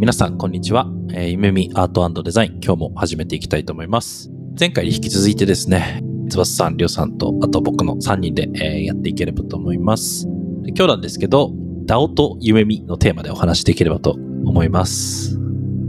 皆さん、こんにちは。えー、夢見アートデザイン、今日も始めていきたいと思います。前回に引き続いてですね、翼さん、りょうさんと、あと僕の3人で、えー、やっていければと思います。で今日なんですけど、DAO と夢見のテーマでお話しできればと思います。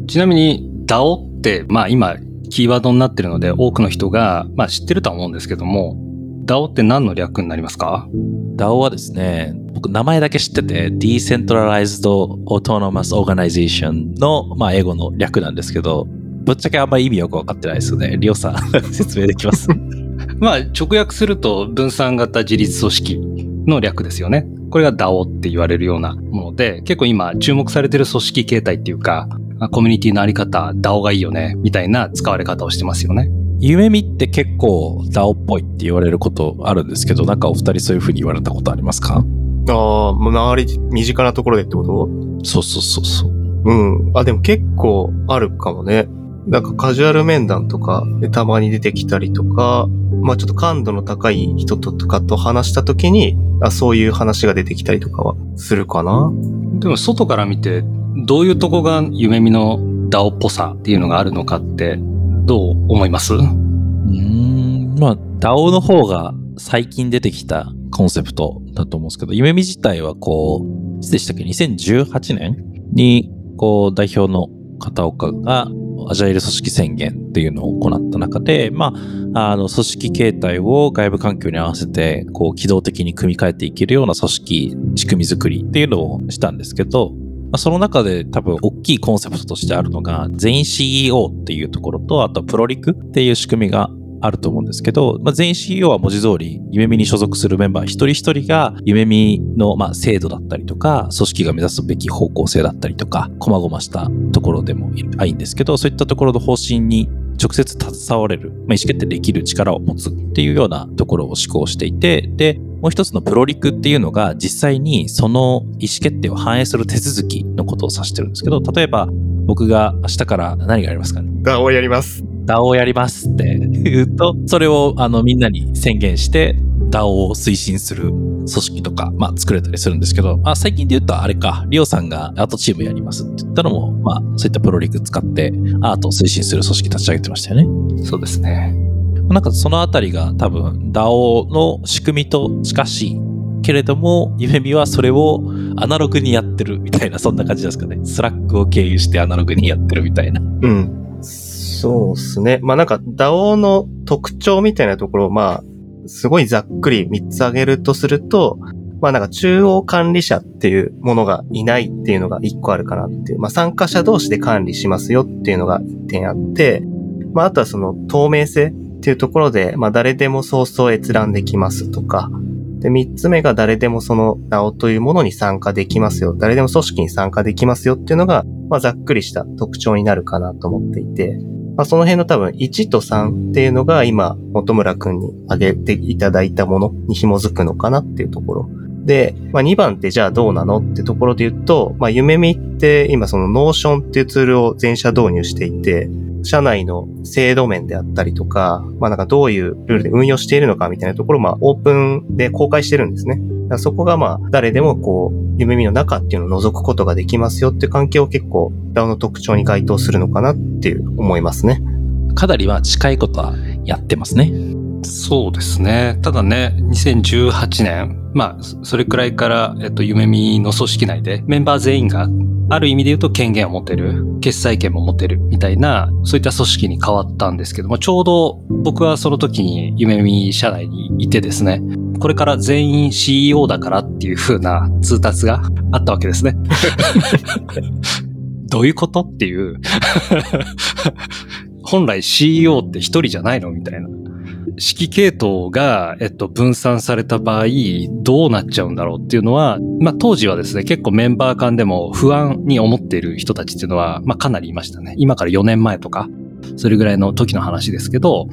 ちなみに DAO って、まあ今、キーワードになってるので、多くの人が、まあ知ってるとは思うんですけども、DAO って何の略になりますか ?DAO はですね、僕名前だけ知ってて Decentralized Autonomous Organization の、まあ、英語の略なんですけどぶっちゃけあんまり意味よく分かってないですよね。りょうさん 説明できます？まあ直訳すると分散型自立組織の略ですよね。これが DAO って言われるようなもので結構今注目されてる組織形態っていうかコミュニティのあり方 DAO がいいよねみたいな使われ方をしてますよね。夢見って結構 DAO っぽいって言われることあるんですけどなんかお二人そういうふうに言われたことありますか？ああ、周り、身近なところでってこと？そうそうそうそう。うん。あ、でも結構あるかもね。なんかカジュアル面談とかでたまに出てきたりとか、まあちょっと感度の高い人とかと話した時に、あそういう話が出てきたりとかはするかな。でも外から見て、どういうとこが夢見のダオっぽさっていうのがあるのかってどう思います？うん、まあダオの方が最近出てきたコンセプトだと思うんですけど、夢見自体はこう、いつでしたっけ ?2018 年に、こう、代表の片岡が、アジャイル組織宣言っていうのを行った中で、まあ、あの、組織形態を外部環境に合わせて、こう、機動的に組み替えていけるような組織、仕組み作りっていうのをしたんですけど、その中で多分大きいコンセプトとしてあるのが、全員 CEO っていうところと、あとプロリクっていう仕組みがあると思うんですけど、まあ、全員 CEO は文字通り、夢見に所属するメンバー一人一人が、夢見の、まあ、制度だったりとか、組織が目指すべき方向性だったりとか、細々したところでもいいんですけど、そういったところの方針に直接携われる、まあ、意思決定できる力を持つっていうようなところを施行していて、で、もう一つのプロリクっていうのが実際にその意思決定を反映する手続きのことを指してるんですけど、例えば僕が明日から何がありますかね？ダをやります。DAO をやりますって言うと、それをあのみんなに宣言して、DAO を推進する組織とか、まあ、作れたりするんですけど、まあ、最近で言うとあれか、リオさんがアートチームやりますって言ったのも、まあ、そういったプロリク使ってアートを推進する組織立ち上げてましたよね。そうですね。なんかそのあたりが多分 DAO の仕組みと近しいけれども、夢見はそれをアナログにやってるみたいな、そんな感じですかね。 Slack を経由してアナログにやってるみたいな。うん。そうですね。まあなんか DAO の特徴みたいなところをまあ、すごいざっくり3つ挙げるとすると、まあなんか中央管理者っていうものがいないっていうのが1個あるかなっていう。まあ参加者同士で管理しますよっていうのが1点あって、まああとはその透明性っていうところで、まあ誰でも早々閲覧できますとか、で、三つ目が誰でもその DAO というものに参加できますよ。誰でも組織に参加できますよっていうのが、まあざっくりした特徴になるかなと思っていて、まあ、その辺の多分1と3っていうのが今、本村くんに挙げていただいたものに紐づくのかなっていうところ。で、まあ、2番ってじゃあどうなのってところで言うと、まあ、夢見って今その Notion っていうツールを全社導入していて、社内の制度面であったりとか、まあなんかどういうルールで運用しているのかみたいなところをまあオープンで公開してるんですね。そこがまあ誰でもこう夢見の中っていうのを覗くことができますよっていう関係を結構 DAO の特徴に該当するのかなっていう思いますね。かなりは近いことはやってますね。そうですね。ただね、2018年、まあ、それくらいから、えっと、夢見の組織内でメンバー全員がある意味で言うと権限を持てる、決裁権も持てるみたいな、そういった組織に変わったんですけども、ちょうど僕はその時に夢見社内にいてですね、これから全員 CEO だからっていう風な通達があったわけですね。どういうことっていう本来 CEO って一人じゃないのみたいな。指揮系統が、えっと、分散された場合、どうなっちゃうんだろうっていうのは、まあ、当時はですね、結構メンバー間でも不安に思っている人たちっていうのは、まあ、かなりいましたね。今から4年前とか、それぐらいの時の話ですけど、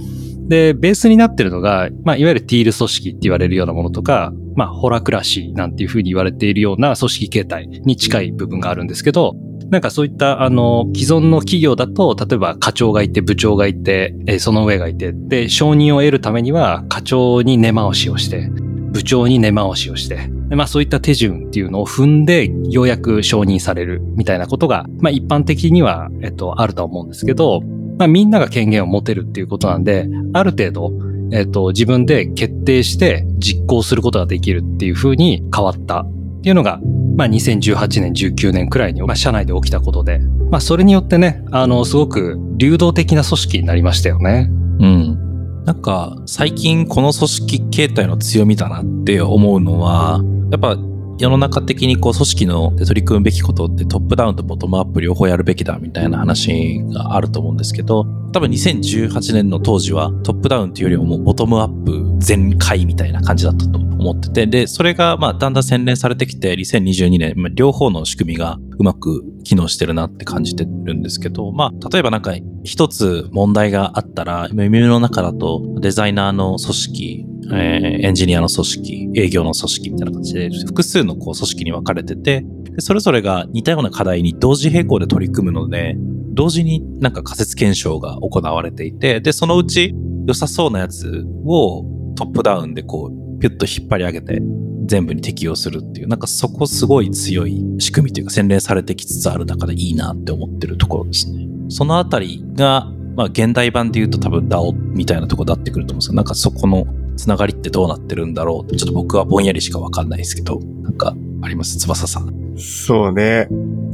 で、ベースになってるのが、まあ、いわゆるティール組織って言われるようなものとか、まあ、ホラクラシーなんていうふうに言われているような組織形態に近い部分があるんですけど、なんかそういった、あの、既存の企業だと、例えば課長がいて、部長がいて、その上がいて、で、承認を得るためには、課長に根回しをして、部長に根回しをして、まあそういった手順っていうのを踏んで、ようやく承認されるみたいなことが、まあ一般的には、えっと、あると思うんですけど、まあみんなが権限を持てるっていうことなんで、ある程度、えっと、自分で決定して実行することができるっていう風に変わったっていうのが、まあ、2018年、19年くらいに、まあ、社内で起きたことで、まあ、それによってね、あの、すごく流動的な組織になりましたよね。うん。なんか、最近この組織形態の強みだなって思うのは、やっぱ世の中的にこう組織の取り組むべきことってトップダウンとボトムアップ両方やるべきだみたいな話があると思うんですけど、多分2018年の当時はトップダウンというよりももうボトムアップ全開みたいな感じだったと思ってて、で、それがまあだんだん洗練されてきて2022年、両方の仕組みがうまく機能してるなって感じてるんですけど、まあ例えばなんか一つ問題があったら、耳の中だとデザイナーの組織、えー、エンジニアの組織、営業の組織みたいな感じで、複数のこう組織に分かれてて、それぞれが似たような課題に同時並行で取り組むので、同時になんか仮説検証が行われていて、で、そのうち良さそうなやつをトップダウンでこう、ピュッと引っ張り上げて、全部に適用するっていう、なんかそこすごい強い仕組みというか洗練されてきつつある中でいいなって思ってるところですね。そのあたりが、まあ現代版で言うと多分 DAO みたいなとこだってくると思うんですけど、なんかそこのつながりってどうなってるんだろうちょっと僕はぼんやりしかわかんないですけど、なんかあります？翼さん。そうね。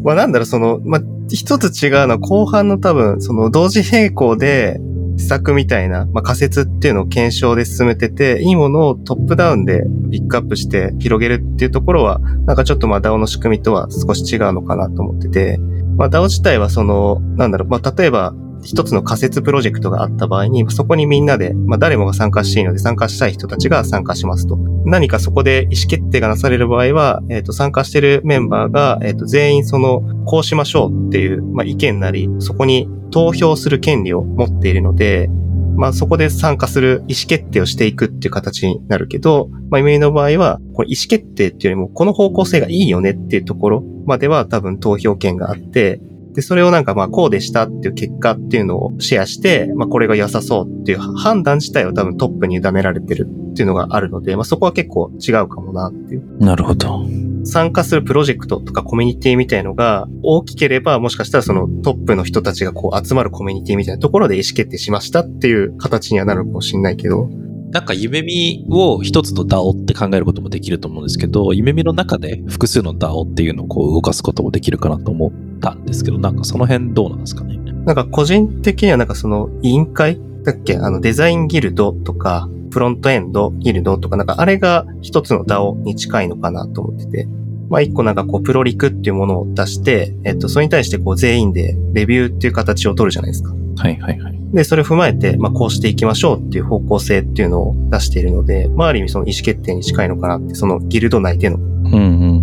まあなんだろう、その、まあ一つ違うのは後半の多分、その同時並行で施策みたいな、まあ仮説っていうのを検証で進めてて、いいものをトップダウンでピックアップして広げるっていうところは、なんかちょっとまあ DAO の仕組みとは少し違うのかなと思ってて、まあ DAO 自体はその、なんだろう、まあ例えば一つの仮説プロジェクトがあった場合に、そこにみんなで、まあ誰もが参加していいので参加したい人たちが参加しますと。何かそこで意思決定がなされる場合は、えっ、ー、と、参加しているメンバーが、えっ、ー、と、全員その、こうしましょうっていう、まあ意見なり、そこに投票する権利を持っているので、まあそこで参加する意思決定をしていくっていう形になるけど、まあイメイの場合は、これ意思決定っていうよりも、この方向性がいいよねっていうところまでは多分投票権があって、で、それをなんかまあこうでしたっていう結果っていうのをシェアして、まあこれが良さそうっていう判断自体は多分トップに委ねられてるっていうのがあるので、まあそこは結構違うかもなっていう。なるほど。参加するプロジェクトとかコミュニティみたいのが大きければ、もしかしたらそのトップの人たちがこう集まるコミュニティみたいなところで意思決定しましたっていう形にはなるかもしれないけど、なんか夢見を一つの DAO って考えることもできると思うんですけど、夢見の中で複数の DAO っていうのをこう動かすこともできるかなと思ったんですけど、なんかその辺どうなんですかね？なんか個人的にはなんかその委員会？だっけ？あのデザインギルドとか、フロントエンドギルドとか、なんかあれが一つの DAO に近いのかなと思ってて。まあ一個なんかこうプロリクっていうものを出して、えっと、それに対してこう全員でレビューっていう形を取るじゃないですか。はいはいはい。で、それを踏まえて、まあ、こうしていきましょうっていう方向性っていうのを出しているので、まあ、ある意味その意思決定に近いのかなって、そのギルド内での。うんうんうんうんうん。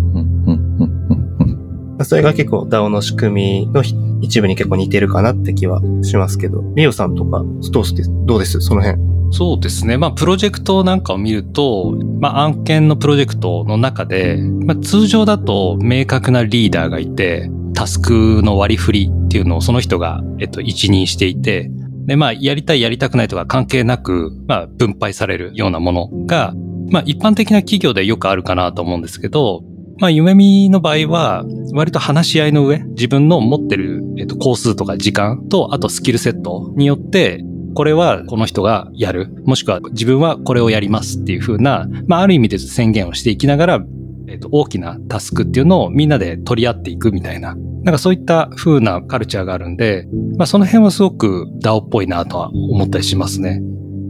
それが結構 DAO の仕組みの一部に結構似てるかなって気はしますけど、リオさんとか、ストースです。どうです？その辺。そうですね。まあ、プロジェクトなんかを見ると、まあ、案件のプロジェクトの中で、まあ、通常だと明確なリーダーがいて、タスクの割り振りっていうのをその人が、えっと、一任していて、で、まあ、やりたいやりたくないとか関係なく、まあ、分配されるようなものが、まあ、一般的な企業でよくあるかなと思うんですけど、まあ、夢見の場合は、割と話し合いの上、自分の持ってる、えっと、工数とか時間と、あとスキルセットによって、これはこの人がやる。もしくは自分はこれをやりますっていう風な、まあ、ある意味で宣言をしていきながら、えっと、大きなタスクっていうのをみんなで取り合っていくみたいななんかそういった風なカルチャーがあるんで、まあその辺はすごく DAO っぽいなとは思ったりしますね。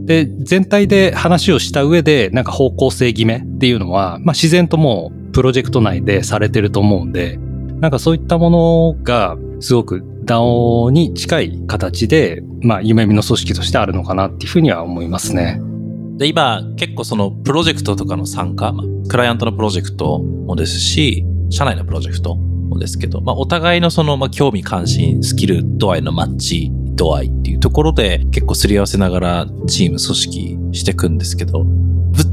で、全体で話をした上で、なんか方向性決めっていうのは、まあ自然ともうプロジェクト内でされてると思うんで、なんかそういったものがすごく DAO に近い形で、まあ夢見の組織としてあるのかなっていうふうには思いますね。で、今、結構そのプロジェクトとかの参加、まあクライアントのプロジェクトもですし、社内のプロジェクトもですけど、まあ、お互いのその、まあ、興味関心、スキル度合いのマッチ度合いっていうところで結構すり合わせながらチーム組織していくんですけど、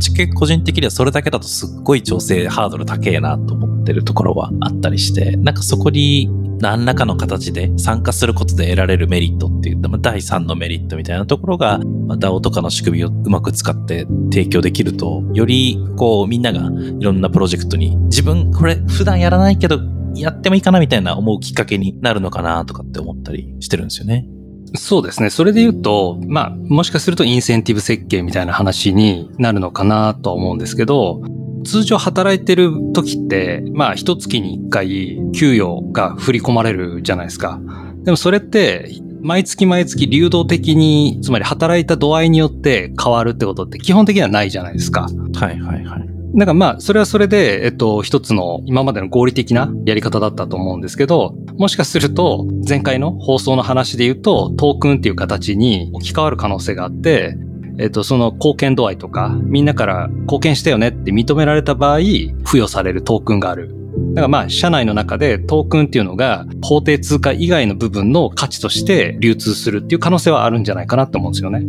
ちゃけ個人的にはそれだけだとすっごい調整ハードル高えなと思ってるところはあったりして、なんかそこに何らかの形で参加することで得られるメリットっていう、まあ、第三のメリットみたいなところが、まあ、DAO とかの仕組みをうまく使って提供できると、よりこうみんながいろんなプロジェクトに自分これ普段やらないけどやってもいいかなみたいな思うきっかけになるのかなとかって思ったりしてるんですよね。そうですね。それで言うと、まあ、もしかするとインセンティブ設計みたいな話になるのかなとは思うんですけど、通常働いてる時って、まあ、一月に一回給与が振り込まれるじゃないですか。でもそれって、毎月毎月流動的に、つまり働いた度合いによって変わるってことって基本的にはないじゃないですか。はいはいはい。なんかまあ、それはそれで、えっと、一つの今までの合理的なやり方だったと思うんですけど、もしかすると、前回の放送の話で言うと、トークンっていう形に置き換わる可能性があって、えっと、その貢献度合いとか、みんなから貢献したよねって認められた場合、付与されるトークンがある。だからまあ、社内の中でトークンっていうのが法定通貨以外の部分の価値として流通するっていう可能性はあるんじゃないかなと思うんですよね。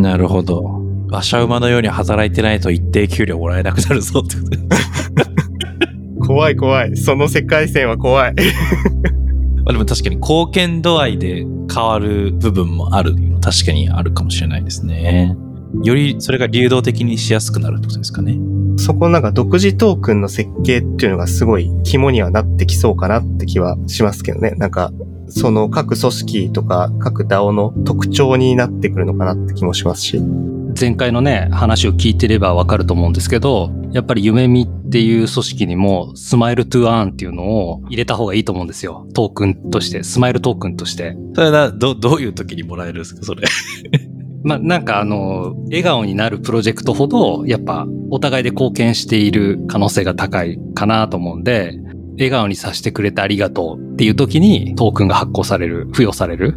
なるほど。馬車馬のように働いてないと一定給料もらえなくなるぞってこと怖い怖い。その世界線は怖い。まあでも確かに貢献度合いで変わる部分もある。確かにあるかもしれないですね。よりそれが流動的にしやすくなるってことですかね。そこなんか独自トークンの設計っていうのがすごい肝にはなってきそうかなって気はしますけどね。なんか、その各組織とか各 DAO の特徴になってくるのかなって気もしますし。前回のね、話を聞いてればわかると思うんですけど、やっぱり夢見っていう組織にもスマイルトゥアーンっていうのを入れた方がいいと思うんですよ。トークンとして、スマイルトークンとして。それはど、どういう時にもらえるんですか？それ。まあなんかあの、笑顔になるプロジェクトほど、やっぱお互いで貢献している可能性が高いかなと思うんで、笑顔にさせてくれてありがとうっていう時にトークンが発行される、付与される。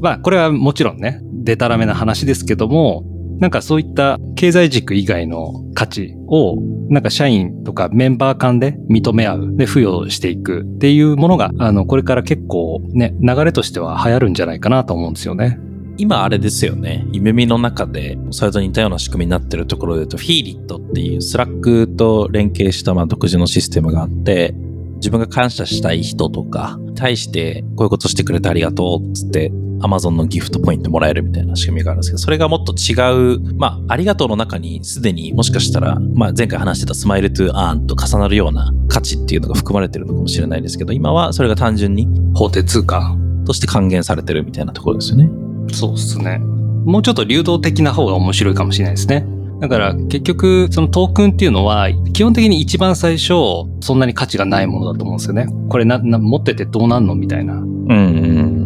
まあこれはもちろんね、デタラメな話ですけども、なんかそういった経済軸以外の価値を、なんか社員とかメンバー間で認め合う、で付与していくっていうものが、あの、これから結構ね、流れとしては流行るんじゃないかなと思うんですよね。今あれですよね。夢見の中で、それと似たような仕組みになってるところで言うと、フィーリットっていう Slack と連携したまあ独自のシステムがあって、自分が感謝したい人とか、対してこういうことしてくれてありがとうっつって、Amazon のギフトポイントもらえるみたいな仕組みがあるんですけど、それがもっと違う、まあ、ありがとうの中にすでにもしかしたら、まあ、前回話してた Smile to Earn と重なるような価値っていうのが含まれてるのかもしれないですけど、今はそれが単純に法定通貨。として還元されてるみたいなところですよね。そうですね。もうちょっと流動的な方が面白いかもしれないですね。だから結局そのトークンっていうのは基本的に一番最初そんなに価値がないものだと思うんですよね。これなな持っててどうなんのみたいな。うんうん。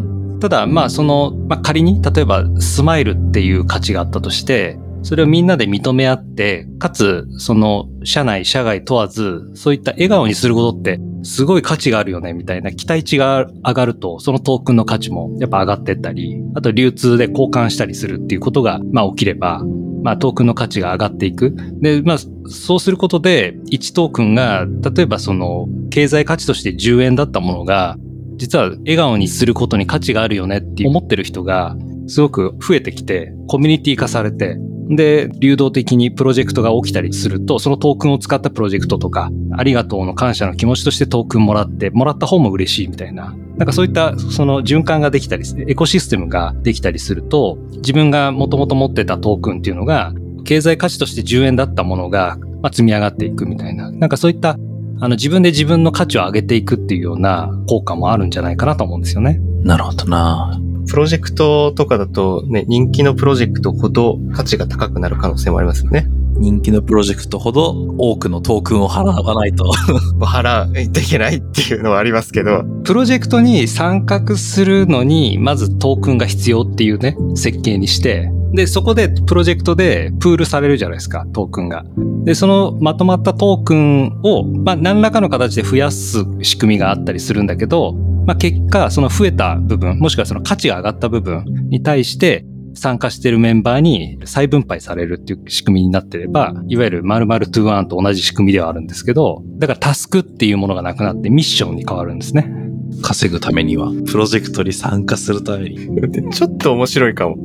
ただまあその、まあ、仮に例えばスマイルっていう価値があったとしてそれをみんなで認め合ってかつその社内社外問わずそういった笑顔にすることってすごい価値があるよねみたいな期待値が上がるとそのトークンの価値もやっぱ上がってったりあと流通で交換したりするっていうことがまあ起きればまあトークンの価値が上がっていく。で、まあそうすることで1トークンが例えばその経済価値として10円だったものが実は笑顔にすることに価値があるよねって思ってる人がすごく増えてきて、コミュニティ化されて、で、流動的にプロジェクトが起きたりすると、そのトークンを使ったプロジェクトとか、ありがとうの感謝の気持ちとしてトークンもらって、もらった方も嬉しいみたいな。なんかそういったその循環ができたり、エコシステムができたりすると、自分がもともと持ってたトークンっていうのが、経済価値として10円だったものが、まあ、積み上がっていくみたいな。なんかそういったあの自分で自分の価値を上げていくっていうような効果もあるんじゃないかなと思うんですよね。なるほどな。プロジェクトとかだとね、人気のプロジェクトほど価値が高くなる可能性もありますよね。人気のプロジェクトほど多くのトークンを払わないと。払わないといけないっていうのはありますけど、プロジェクトに参画するのに、まずトークンが必要っていうね、設計にして、で、そこでプロジェクトでプールされるじゃないですか、トークンが。で、そのまとまったトークンを、まあ、何らかの形で増やす仕組みがあったりするんだけど、まあ、結果、その増えた部分、もしくはその価値が上がった部分に対して、参加してるメンバーに再分配されるっていう仕組みになってれば、いわゆる〇〇トゥワンと同じ仕組みではあるんですけど、だからタスクっていうものがなくなってミッションに変わるんですね。稼ぐためには、プロジェクトに参加するために。ちょっと面白いかも。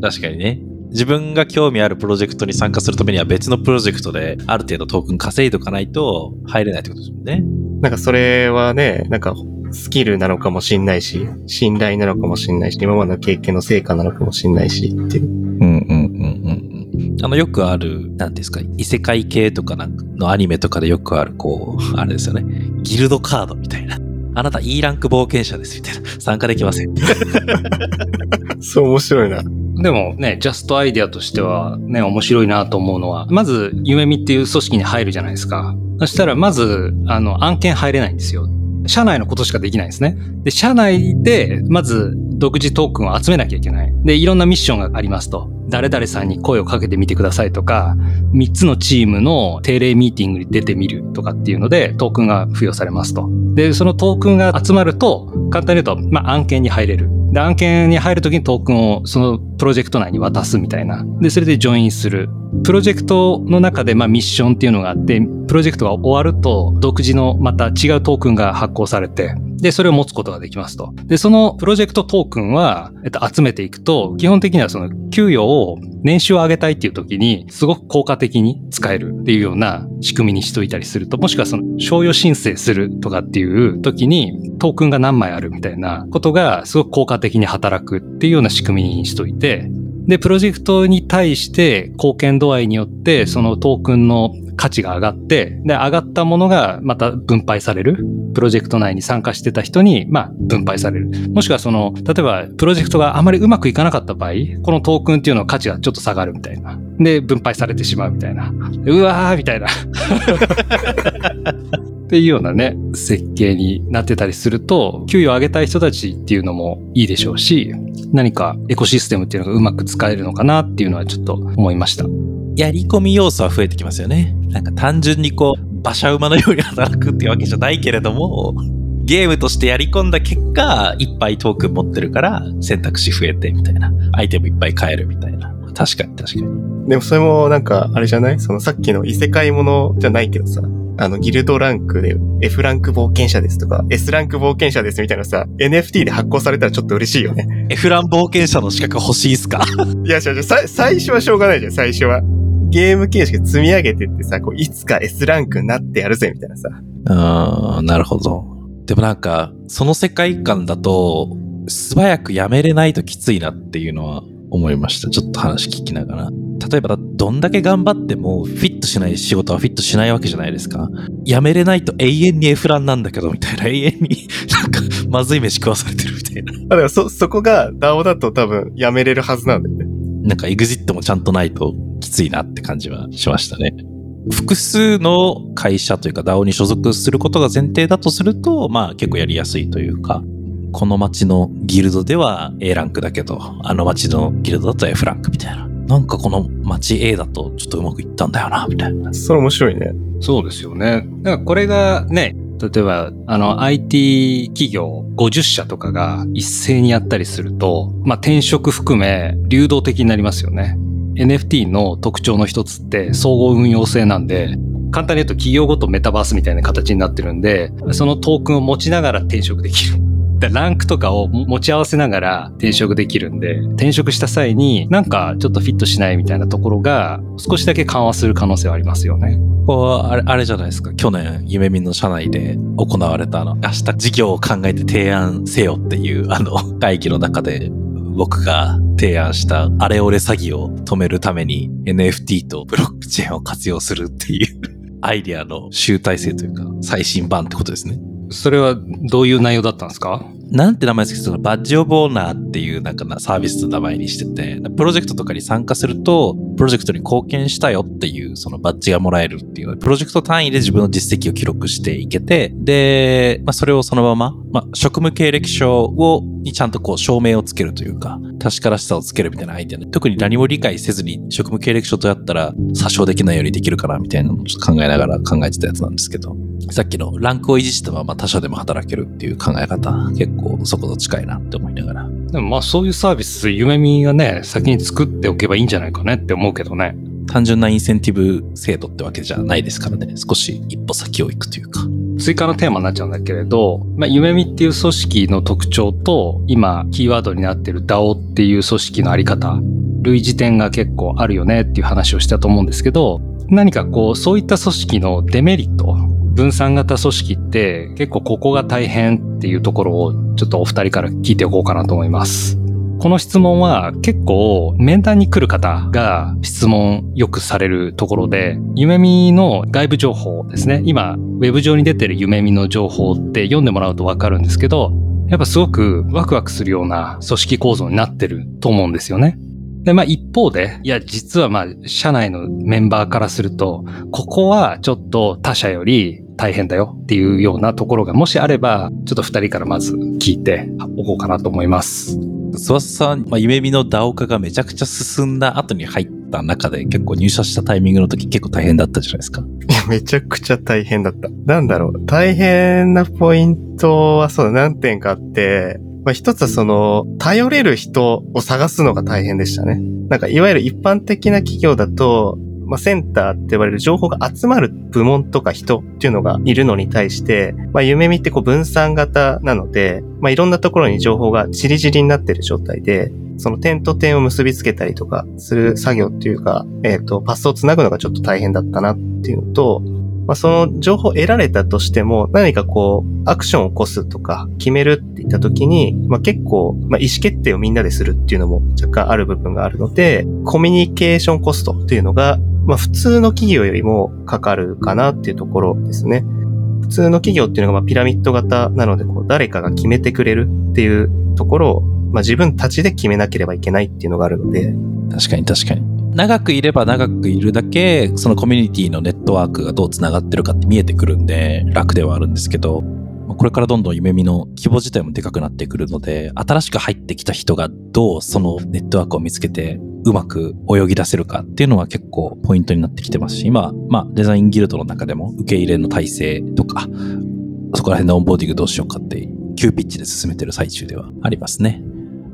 確かにね。自分が興味あるプロジェクトに参加するためには別のプロジェクトである程度トークン稼いとかないと入れないってことですもんね。なんかそれはね、なんかスキルなのかもしんないし、信頼なのかもしんないし、今までの経験の成果なのかもしんないしっていう。うんうんうんうんうん。あの、よくある、なんですか、異世界系とかなんかのアニメとかでよくある、こう、あれですよね。ギルドカードみたいな。あなた E ランク冒険者ですみたいな。参加できません。そう面白いな。でもね、ジャストアイデアとしてはね、面白いなと思うのは、まず、ゆめみっていう組織に入るじゃないですか。そしたら、まず、あの、案件入れないんですよ。社内のことしかできないんですね。で、社内で、まず、独自トークンを集めなきゃいけない。で、いろんなミッションがありますと。誰々さんに声をかけてみてくださいとか、3つのチームの定例ミーティングに出てみるとかっていうので、トークンが付与されますと。で、そのトークンが集まると、簡単に言うと、まあ、案件に入れる。で、案件に入るときにトークンをそのプロジェクト内に渡すみたいな。で、それでジョインする。プロジェクトの中で、まあ、ミッションっていうのがあって、プロジェクトが終わると、独自のまた違うトークンが発行されて、で、それを持つことができますと。で、そのプロジェクトトークンは、えっと、集めていくと、基本的にはその給与を、年収を上げたいっていう時に、すごく効果的に使えるっていうような仕組みにしといたりすると、もしくはその、賞与申請するとかっていう時に、トークンが何枚あるみたいなことが、すごく効果的に働くっていうような仕組みにしといて、で、プロジェクトに対して貢献度合いによって、そのトークンの価値が上がって、で、上がったものがまた分配される。プロジェクト内に参加してた人に、まあ、分配される。もしくはその、例えば、プロジェクトがあまりうまくいかなかった場合、このトークンっていうのの価値がちょっと下がるみたいな。で、分配されてしまうみたいな。うわーみたいな。っていうようなね、設計になってたりすると、給与を上げたい人たちっていうのもいいでしょうし、何かエコシステムっていうのがうまく使えるのかなっていうのはちょっと思いました。やり込み要素は増えてきますよね。なんか単純にこう、馬車馬のように働くっていうわけじゃないけれども、ゲームとしてやり込んだ結果、いっぱいトークン持ってるから選択肢増えてみたいな。アイテムいっぱい買えるみたいな。確かに確かに。でもそれもなんか、あれじゃない？そのさっきの異世界ものじゃないけどさ、あの、ギルドランクで F ランク冒険者ですとか、S ランク冒険者ですみたいなさ、NFT で発行されたらちょっと嬉しいよね。F ラン冒険者の資格欲しいっすか？いや、違う違最初はしょうがないじゃん、最初は。ゲーム形式で積み上げてってさ、こういつか S ランクになってやるぜ、みたいなさ。うーん、なるほど。でもなんか、その世界観だと、素早くやめれないときついなっていうのは思いました。ちょっと話聞きながら。例えば、どんだけ頑張っても、フィットしない仕事はフィットしないわけじゃないですか。やめれないと永遠に F ランなんだけど、みたいな。永遠になんか、まずい飯食わされてるみたいな。あ、だからそ、そこが DAO だと多分やめれるはずなんだよね。なんか、エグジットもちゃんとないときついなって感じはしましたね。複数の会社というか DAO に所属することが前提だとすると、まあ結構やりやすいというか、この街のギルドでは A ランクだけど、あの街のギルドだと F ランクみたいな。なんかこの街 A だとちょっとうまくいったんだよな、みたいな。それ面白いね。そうですよね。だからこれがね、例えば、あの、IT 企業50社とかが一斉にやったりすると、まあ、転職含め流動的になりますよね。NFT の特徴の一つって総合運用性なんで、簡単に言うと企業ごとメタバースみたいな形になってるんで、そのトークンを持ちながら転職できる。でランクとかを持ち合わせながら転職できるんで、転職した際になんかちょっとフィットしないみたいなところが少しだけ緩和する可能性はありますよね。こうあれあれじゃないですか？去年、夢見の社内で行われたあの、明日事業を考えて提案せよっていうあの会議の中で、僕が提案したあれ俺詐欺を止めるために NFT とブロックチェーンを活用するっていう アイデアの集大成というか最新版ってことですね。それはどういう内容だったんですか？なんて名前ですけど、そのバッジオブオーナーっていうなんかなサービスの名前にしてて、プロジェクトとかに参加すると、プロジェクトに貢献したよっていうそのバッジがもらえるっていう、プロジェクト単位で自分の実績を記録していけて、で、まあ、それをそのまま、まあ、職務経歴書を、にちゃんとこう証明をつけるというか、確からしさをつけるみたいなアイデアで、特に何も理解せずに職務経歴書とやったら詐称できないようにできるかなみたいなのをちょっと考えながら考えてたやつなんですけど、さっきのランクを維持したまま他社でも働けるっていう考え方、結構そこと近いなって思いながら。でもまあそういうサービス、夢見がね、先に作っておけばいいんじゃないかねって思うけどね。単純なインセンティブ制度ってわけじゃないですからね。少し一歩先を行くというか。追加のテーマになっちゃうんだけれど、まあ、夢見っていう組織の特徴と、今、キーワードになってる DAO っていう組織のあり方、類似点が結構あるよねっていう話をしたと思うんですけど、何かこう、そういった組織のデメリット、分散型組織って結構ここが大変っていうところをちょっとお二人から聞いておこうかなと思います。この質問は結構面談に来る方が質問よくされるところで、夢見の外部情報ですね。今、ウェブ上に出てる夢見の情報って読んでもらうとわかるんですけど、やっぱすごくワクワクするような組織構造になってると思うんですよね。で、まあ一方で、いや、実はまあ、社内のメンバーからすると、ここはちょっと他社より大変だよっていうようなところがもしあれば、ちょっと二人からまず聞いておこうかなと思います。諏訪さん、まあ、夢見の DAO 化がめちゃくちゃ進んだ後に入った中で結構入社したタイミングの時結構大変だったじゃないですか。いや、めちゃくちゃ大変だった。なんだろう。大変なポイントはそうだ、何点かあって、まあ、一つはその、頼れる人を探すのが大変でしたね。なんか、いわゆる一般的な企業だと、まあ、センターって呼ばれる情報が集まる部門とか人っていうのがいるのに対して、まあ、夢見ってこう分散型なので、まあ、いろんなところに情報がチリチリになってる状態で、その点と点を結びつけたりとかする作業っていうか、えっ、と、パスをつなぐのがちょっと大変だったなっていうのと、まあ、その情報を得られたとしても、何かこう、アクションを起こすとか、決めるって言った時に、まあ、結構、まあ、意思決定をみんなでするっていうのも若干ある部分があるので、コミュニケーションコストっていうのが、まあ、普通の企業よりもかかるかなっていうところですね。普通の企業っていうのがまピラミッド型なので、こう誰かが決めてくれるっていうところを、まあ、自分たちで決めなければいけないっていうのがあるので、確かに確かに。長くいれば長くいるだけ、そのコミュニティのネットワークがどう繋がってるかって見えてくるんで、楽ではあるんですけど、これからどんどん夢見の規模自体もでかくなってくるので、新しく入ってきた人がどうそのネットワークを見つけて、うまく泳ぎ出せるかっていうのは結構ポイントになってきてますし、今、まあデザインギルドの中でも受け入れの体制とか、そこら辺のオンボーディングどうしようかって、急ピッチで進めてる最中ではありますね。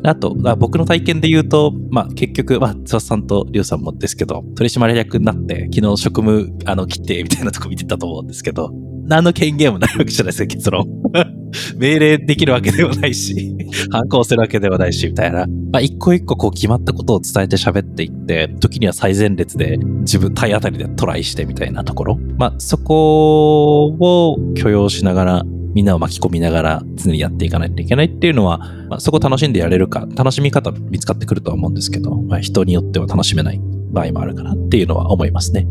あと、僕の体験で言うと、まあ結局、まあ、津田さんとリュウさんもですけど、取締役になって、昨日職務、あの、切ってみたいなとこ見てたと思うんですけど、何の権限もないわけじゃないですか、結論。命令できるわけではないし、反抗するわけではないし、みたいな。まあ一個一個こう決まったことを伝えて喋っていって、時には最前列で自分体当たりでトライしてみたいなところ。まあそこを許容しながら、みんなを巻き込みながら常にやっていかないといけないっていうのは、まあ、そこ楽しんでやれるか、楽しみ方見つかってくるとは思うんですけど、まあ、人によっては楽しめない場合もあるかなっていうのは思いますね。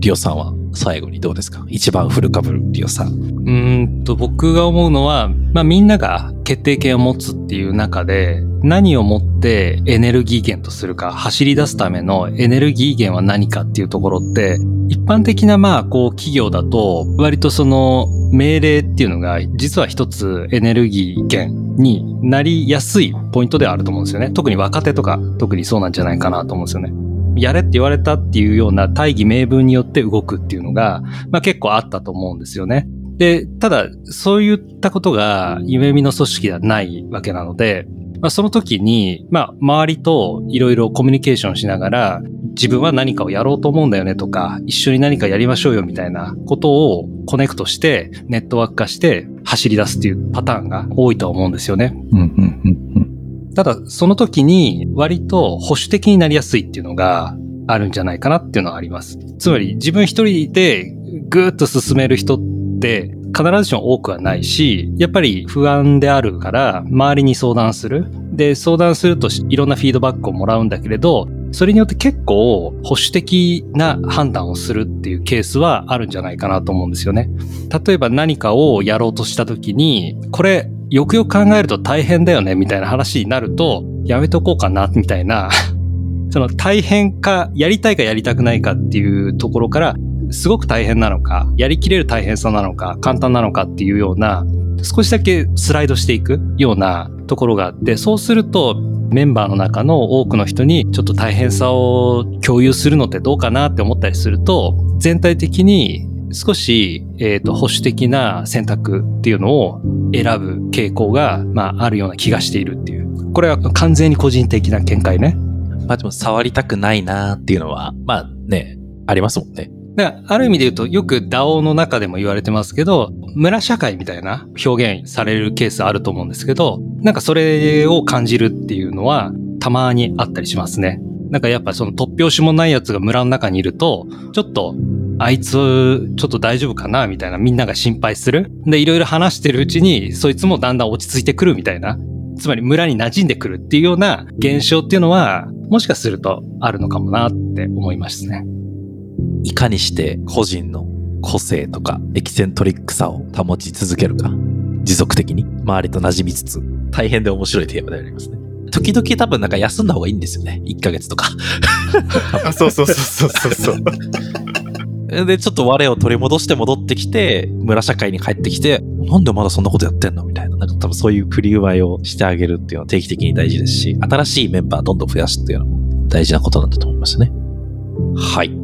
リオさんは最後にどうですか？一番古かぶるリオさん。うーんと、僕が思うのは、まあみんなが決定権を持つっていう中で、何をもってエネルギー源とするか、走り出すためのエネルギー源は何かっていうところって、一般的なまあこう企業だと、割とその命令っていうのが、実は一つエネルギー源になりやすいポイントではあると思うんですよね。特に若手とか、特にそうなんじゃないかなと思うんですよね。やれって言われたっていうような大義名分によって動くっていうのが、まあ結構あったと思うんですよね。で、ただ、そういったことが夢見の組織ではないわけなので、まあ、その時に、まあ、周りといろいろコミュニケーションしながら、自分は何かをやろうと思うんだよねとか、一緒に何かやりましょうよみたいなことをコネクトして、ネットワーク化して走り出すっていうパターンが多いとは思うんですよね。うん、うん、うん、ただ、その時に割と保守的になりやすいっていうのがあるんじゃないかなっていうのはあります。つまり自分一人でぐーっと進める人って必ずしも多くはないし、やっぱり不安であるから周りに相談する。で、相談するといろんなフィードバックをもらうんだけれど、それによって結構保守的な判断をするっていうケースはあるんじゃないかなと思うんですよね。例えば何かをやろうとした時に、これよくよく考えると大変だよねみたいな話になると、やめとこうかなみたいな、その大変か、やりたいかやりたくないかっていうところから、すごく大変なのか、やりきれる大変さなのか、簡単なのかっていうような、少しだけスライドしていくようなところがあって、そうするとメンバーの中の多くの人にちょっと大変さを共有するのってどうかなって思ったりすると、全体的に少し、えっ、と、保守的な選択っていうのを選ぶ傾向が、まあ、あるような気がしているっていう。これは完全に個人的な見解ね。まあでも触りたくないなっていうのは、まあね、ありますもんね。だから、ある意味で言うと、よく DAO の中でも言われてますけど、村社会みたいな表現されるケースあると思うんですけど、なんかそれを感じるっていうのは、たまにあったりしますね。なんかやっぱその突拍子もないやつが村の中にいると、ちょっと、あいつ、ちょっと大丈夫かなみたいなみんなが心配する。で、いろいろ話してるうちに、そいつもだんだん落ち着いてくるみたいな。つまり村に馴染んでくるっていうような現象っていうのは、もしかするとあるのかもなって思いますね。いかにして個人の個性とかエキセントリックさを保ち続けるか。持続的に周りと馴染みつつ、大変で面白いテーマでありますね。時々多分なんか休んだ方がいいんですよね。1ヶ月とか。あ、そうそうそうそうそうそう。で、ちょっと我を取り戻して戻ってきて、村社会に帰ってきて、なんでまだそんなことやってんのみたいな。なんか多分そういう振り奪いをしてあげるっていうのは定期的に大事ですし、新しいメンバーどんどん増やすっていうのも大事なことなんだと思いますね。はい。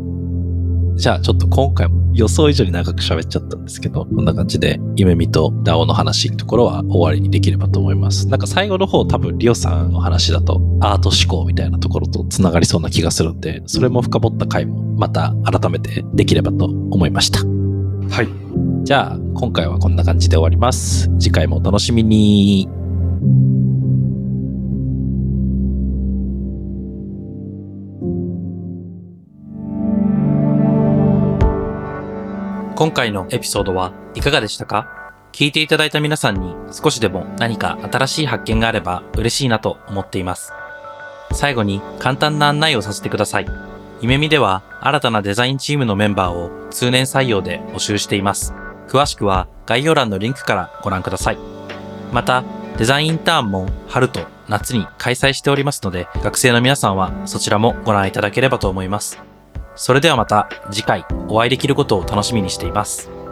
じゃあちょっと今回も予想以上に長く喋っちゃったんですけど、こんな感じで、夢見と DAO の話のところは終わりにできればと思います。なんか最後の方多分リオさんの話だとアート思考みたいなところと繋がりそうな気がするんで、それも深掘った回もまた改めてできればと思いました。はい。じゃあ今回はこんな感じで終わります。次回もお楽しみに。今回のエピソードはいかがでしたか？聞いていただいた皆さんに少しでも何か新しい発見があれば嬉しいなと思っています。最後に簡単な案内をさせてください。夢見では新たなデザインチームのメンバーを通年採用で募集しています。詳しくは概要欄のリンクからご覧ください。また、デザインインターンも春と夏に開催しておりますので、学生の皆さんはそちらもご覧いただければと思います。それではまた次回お会いできることを楽しみにしています。